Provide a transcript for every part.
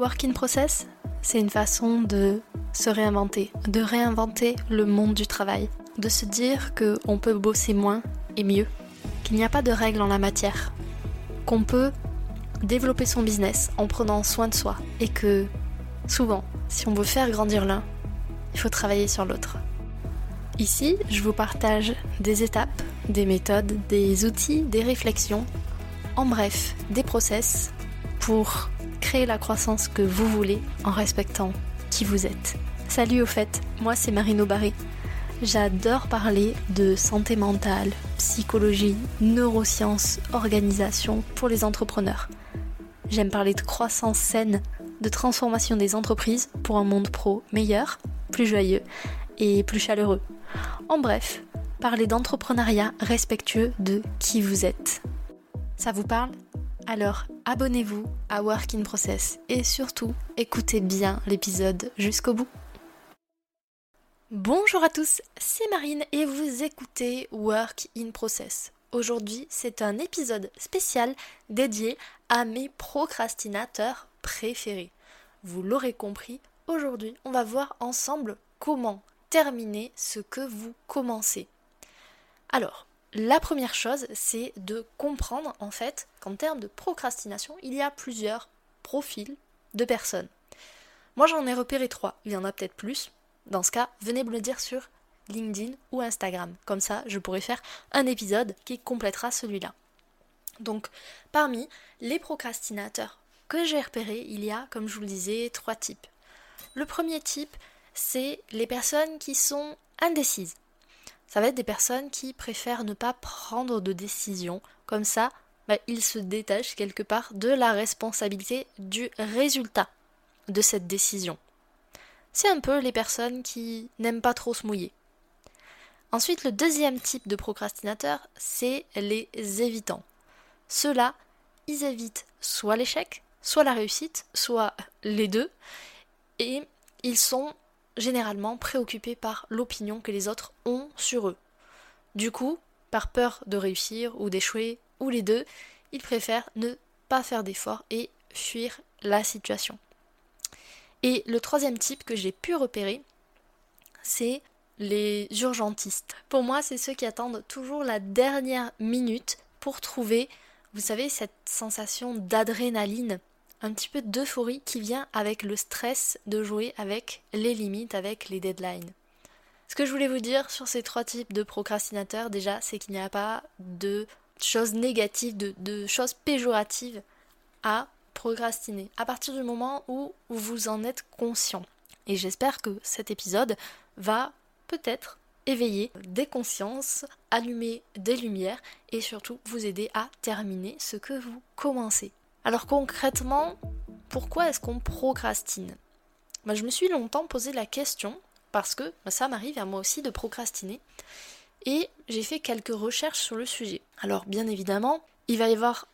Work in process, c'est une façon de se réinventer, de réinventer le monde du travail, de se dire qu'on peut bosser moins et mieux, qu'il n'y a pas de règles en la matière, qu'on peut développer son business en prenant soin de soi et que souvent, si on veut faire grandir l'un, il faut travailler sur l'autre. Ici, je vous partage des étapes, des méthodes, des outils, des réflexions, en bref, des process pour créer la croissance que vous voulez en respectant qui vous êtes. Salut au fait, moi c'est Marino Barré. J'adore parler de santé mentale, psychologie, neurosciences, organisation pour les entrepreneurs. J'aime parler de croissance saine, de transformation des entreprises pour un monde pro meilleur, plus joyeux et plus chaleureux. En bref, parler d'entrepreneuriat respectueux de qui vous êtes. Ça vous parle? Alors abonnez-vous à Work in Process et surtout écoutez bien l'épisode jusqu'au bout. Bonjour à tous, c'est Marine et vous écoutez Work in Process. Aujourd'hui, c'est un épisode spécial dédié à mes procrastinateurs préférés. Vous l'aurez compris, aujourd'hui, on va voir ensemble comment terminer ce que vous commencez. Alors, la première chose, c'est de comprendre en fait qu'en termes de procrastination, il y a plusieurs profils de personnes. Moi j'en ai repéré trois, il y en a peut-être plus. Dans ce cas, venez me le dire sur LinkedIn ou Instagram. Comme ça, je pourrai faire un épisode qui complétera celui-là. Donc, parmi les procrastinateurs que j'ai repérés, il y a, comme je vous le disais, trois types. Le premier type, c'est les personnes qui sont indécises. Ça va être des personnes qui préfèrent ne pas prendre de décision. Comme ça, bah, ils se détachent quelque part de la responsabilité du résultat de cette décision. C'est un peu les personnes qui n'aiment pas trop se mouiller. Ensuite, le deuxième type de procrastinateur, c'est les évitants. Ceux-là, ils évitent soit l'échec, soit la réussite, soit les deux, et ils sont généralement préoccupés par l'opinion que les autres ont sur eux. Du coup, par peur de réussir ou d'échouer, ou les deux, ils préfèrent ne pas faire d'efforts et fuir la situation. Et le troisième type que j'ai pu repérer, c'est les urgentistes. Pour moi, c'est ceux qui attendent toujours la dernière minute pour trouver, vous savez, cette sensation d'adrénaline un petit peu d'euphorie qui vient avec le stress de jouer avec les limites, avec les deadlines. Ce que je voulais vous dire sur ces trois types de procrastinateurs, déjà, c'est qu'il n'y a pas de choses négatives, de, choses péjoratives à procrastiner. À partir du moment où vous en êtes conscient. Et j'espère que cet épisode va peut-être éveiller des consciences, allumer des lumières et surtout vous aider à terminer ce que vous commencez. Alors concrètement, pourquoi est-ce qu'on procrastine? Bah, Je me suis longtemps posé la question, parce que bah, ça m'arrive à moi aussi de procrastiner, et j'ai fait quelques recherches sur le sujet. Alors bien évidemment, il va y avoir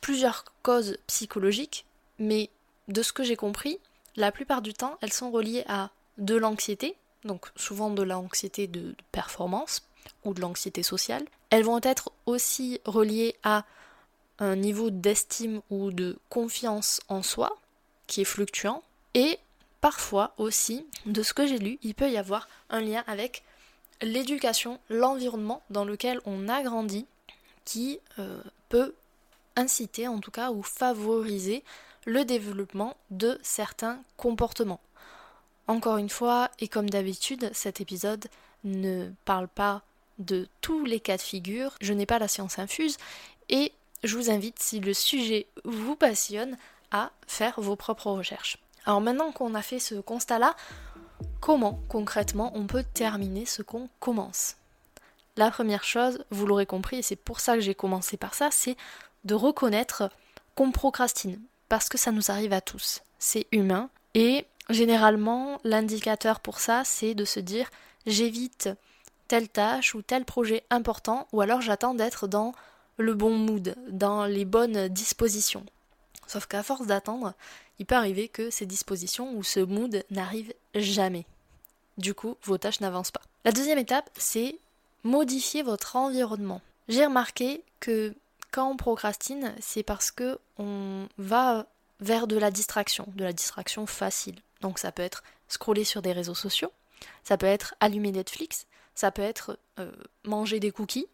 plusieurs causes psychologiques, mais de ce que j'ai compris, la plupart du temps, elles sont reliées à de l'anxiété, donc souvent de l'anxiété de performance ou de l'anxiété sociale. Elles vont être aussi reliées à un niveau d'estime ou de confiance en soi qui est fluctuant et parfois aussi, de ce que j'ai lu, il peut y avoir un lien avec l'éducation, l'environnement dans lequel on a grandi qui euh, peut inciter en tout cas ou favoriser le développement de certains comportements. Encore une fois, et comme d'habitude, cet épisode ne parle pas de tous les cas de figure, je n'ai pas la science infuse, et je vous invite, si le sujet vous passionne, à faire vos propres recherches. Alors maintenant qu'on a fait ce constat-là, comment concrètement on peut terminer ce qu'on commence? La première chose, vous l'aurez compris, et c'est pour ça que j'ai commencé par ça, c'est de reconnaître qu'on procrastine, parce que ça nous arrive à tous. C'est humain, et généralement l'indicateur pour ça, c'est de se dire j'évite telle tâche ou tel projet important, ou alors j'attends d'être dans le bon mood, dans les bonnes dispositions. Sauf qu'à force d'attendre, il peut arriver que ces dispositions ou ce mood n'arrivent jamais. Du coup, vos tâches n'avancent pas. La deuxième étape, c'est modifier votre environnement. J'ai remarqué que quand on procrastine, c'est parce que on va vers de la distraction, de la distraction facile. Donc ça peut être scroller sur des réseaux sociaux, ça peut être allumer Netflix, ça peut être euh, manger des cookies,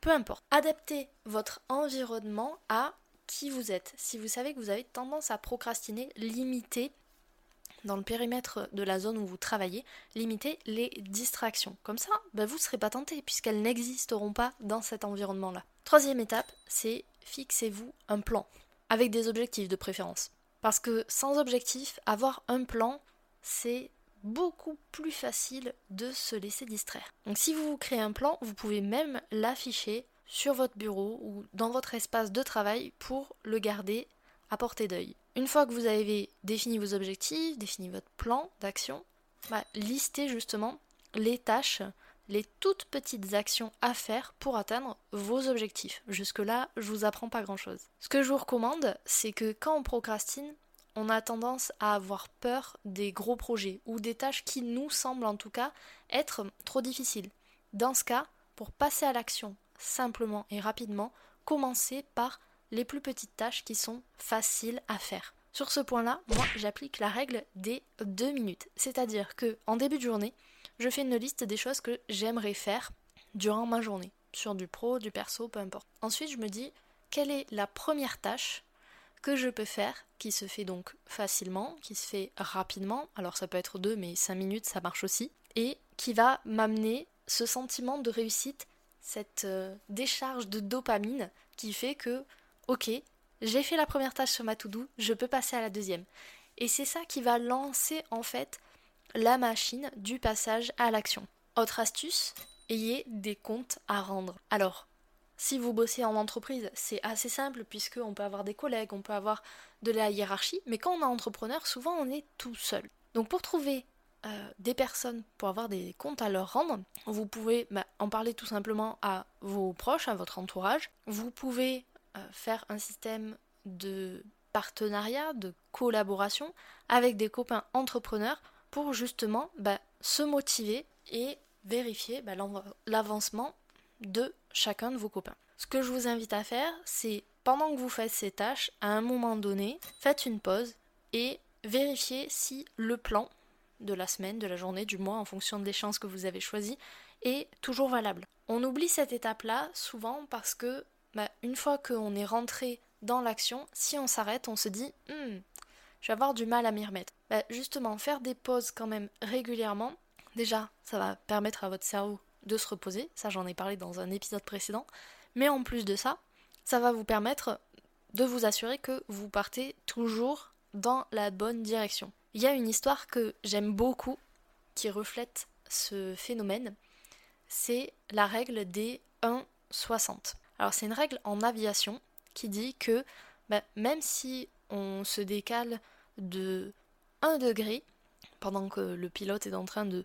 peu importe. Adaptez votre environnement à qui vous êtes. Si vous savez que vous avez tendance à procrastiner, limitez dans le périmètre de la zone où vous travaillez, limitez les distractions. Comme ça, bah, vous ne serez pas tenté puisqu'elles n'existeront pas dans cet environnement-là. Troisième étape, c'est fixez-vous un plan, avec des objectifs de préférence. Parce que sans objectif, avoir un plan, c'est beaucoup plus facile de se laisser distraire. Donc si vous vous créez un plan, vous pouvez même l'afficher sur votre bureau ou dans votre espace de travail pour le garder à portée d'œil. Une fois que vous avez défini vos objectifs, défini votre plan d'action, bah, listez justement les tâches, les toutes petites actions à faire pour atteindre vos objectifs. Jusque-là, je vous apprends pas grand-chose. Ce que je vous recommande, c'est que quand on procrastine, on a tendance à avoir peur des gros projets ou des tâches qui nous semblent en tout cas être trop difficiles. Dans ce cas, pour passer à l'action simplement et rapidement, commencez par les plus petites tâches qui sont faciles à faire. Sur ce point-là, moi j'applique la règle des deux minutes. C'est-à-dire que en début de journée, je fais une liste des choses que j'aimerais faire durant ma journée, sur du pro, du perso, peu importe. Ensuite, je me dis quelle est la première tâche que je peux faire, qui se fait donc facilement, qui se fait rapidement, alors ça peut être deux, mais cinq minutes, ça marche aussi, et qui va m'amener ce sentiment de réussite, cette euh, décharge de dopamine qui fait que ok, j'ai fait la première tâche sur ma to-do, je peux passer à la deuxième. Et c'est ça qui va lancer en fait la machine du passage à l'action. Autre astuce, ayez des comptes à rendre. Alors, si vous bossez en entreprise, c'est assez simple puisqu'on peut avoir des collègues, on peut avoir de la hiérarchie, mais quand on est entrepreneur, souvent on est tout seul. Donc pour trouver euh, des personnes pour avoir des comptes à leur rendre, vous pouvez bah, en parler tout simplement à vos proches, à votre entourage. Vous pouvez euh, faire un système de partenariat, de collaboration avec des copains entrepreneurs pour justement bah, se motiver et vérifier bah, l'avancement de chacun de vos copains. Ce que je vous invite à faire, c'est pendant que vous faites ces tâches, à un moment donné, faites une pause et vérifiez si le plan de la semaine, de la journée, du mois, en fonction des chances que vous avez choisies, est toujours valable. On oublie cette étape-là souvent parce que bah, une fois qu'on est rentré dans l'action, si on s'arrête, on se dit hmm, je vais avoir du mal à m'y remettre. Bah, justement, faire des pauses quand même régulièrement, déjà, ça va permettre à votre cerveau de se reposer, ça j'en ai parlé dans un épisode précédent, mais en plus de ça, ça va vous permettre de vous assurer que vous partez toujours dans la bonne direction. Il y a une histoire que j'aime beaucoup qui reflète ce phénomène, c'est la règle des 1,60. Alors c'est une règle en aviation qui dit que bah, même si on se décale de 1 degré pendant que le pilote est en train de,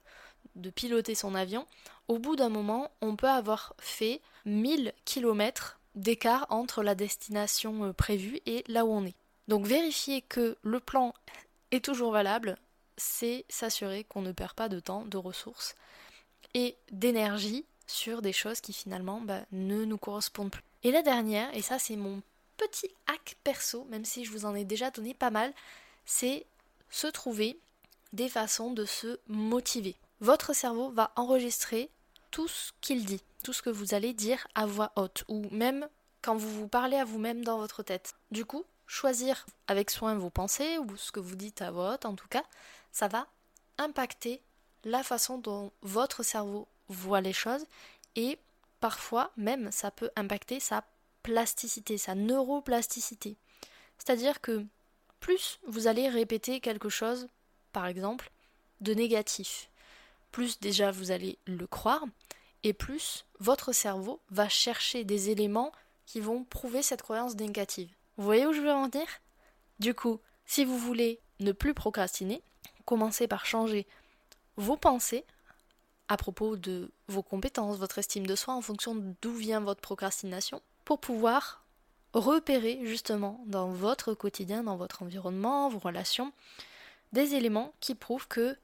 de piloter son avion, au bout d'un moment, on peut avoir fait 1000 km d'écart entre la destination euh, prévue et là où on est. Donc vérifier que le plan est toujours valable, c'est s'assurer qu'on ne perd pas de temps, de ressources et d'énergie sur des choses qui finalement bah, ne nous correspondent plus. Et la dernière, et ça c'est mon petit hack perso, même si je vous en ai déjà donné pas mal, c'est se trouver des façons de se motiver. Votre cerveau va enregistrer tout ce qu'il dit, tout ce que vous allez dire à voix haute, ou même quand vous vous parlez à vous-même dans votre tête. Du coup, choisir avec soin vos pensées, ou ce que vous dites à voix haute en tout cas, ça va impacter la façon dont votre cerveau voit les choses et parfois même ça peut impacter sa plasticité, sa neuroplasticité. C'est-à-dire que plus vous allez répéter quelque chose, par exemple, de négatif, plus déjà vous allez le croire, et plus votre cerveau va chercher des éléments qui vont prouver cette croyance négative. Vous voyez où je veux en venir? Du coup, si vous voulez ne plus procrastiner, commencez par changer vos pensées à propos de vos compétences, votre estime de soi, en fonction d'où vient votre procrastination, pour pouvoir repérer justement dans votre quotidien, dans votre environnement, vos relations, des éléments qui prouvent que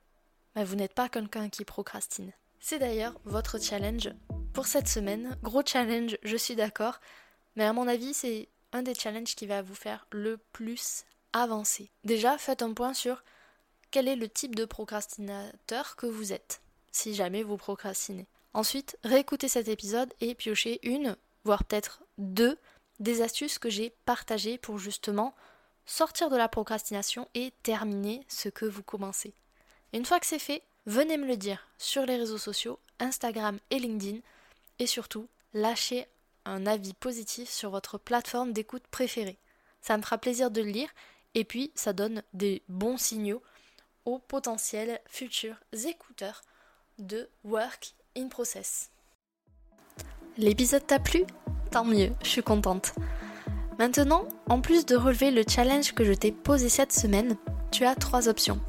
vous n'êtes pas quelqu'un qui procrastine. C'est d'ailleurs votre challenge pour cette semaine. Gros challenge, je suis d'accord, mais à mon avis, c'est un des challenges qui va vous faire le plus avancer. Déjà, faites un point sur quel est le type de procrastinateur que vous êtes, si jamais vous procrastinez. Ensuite, réécoutez cet épisode et piochez une, voire peut-être deux, des astuces que j'ai partagées pour justement sortir de la procrastination et terminer ce que vous commencez. Une fois que c'est fait, venez me le dire sur les réseaux sociaux, Instagram et LinkedIn, et surtout, lâchez un avis positif sur votre plateforme d'écoute préférée. Ça me fera plaisir de le lire et puis ça donne des bons signaux aux potentiels futurs écouteurs de Work in Process. L'épisode t'a plu? Tant mieux, je suis contente. Maintenant, en plus de relever le challenge que je t'ai posé cette semaine, tu as trois options.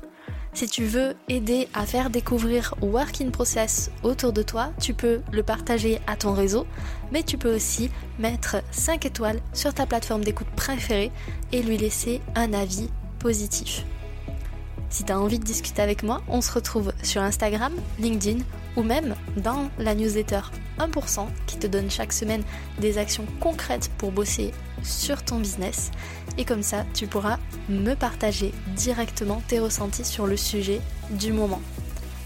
Si tu veux aider à faire découvrir Work in Process autour de toi, tu peux le partager à ton réseau, mais tu peux aussi mettre 5 étoiles sur ta plateforme d'écoute préférée et lui laisser un avis positif. Si tu as envie de discuter avec moi, on se retrouve sur Instagram, LinkedIn ou même dans la newsletter 1% qui te donne chaque semaine des actions concrètes pour bosser sur ton business. Et comme ça, tu pourras me partager directement tes ressentis sur le sujet du moment.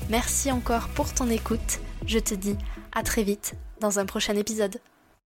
Merci encore pour ton écoute. Je te dis à très vite dans un prochain épisode.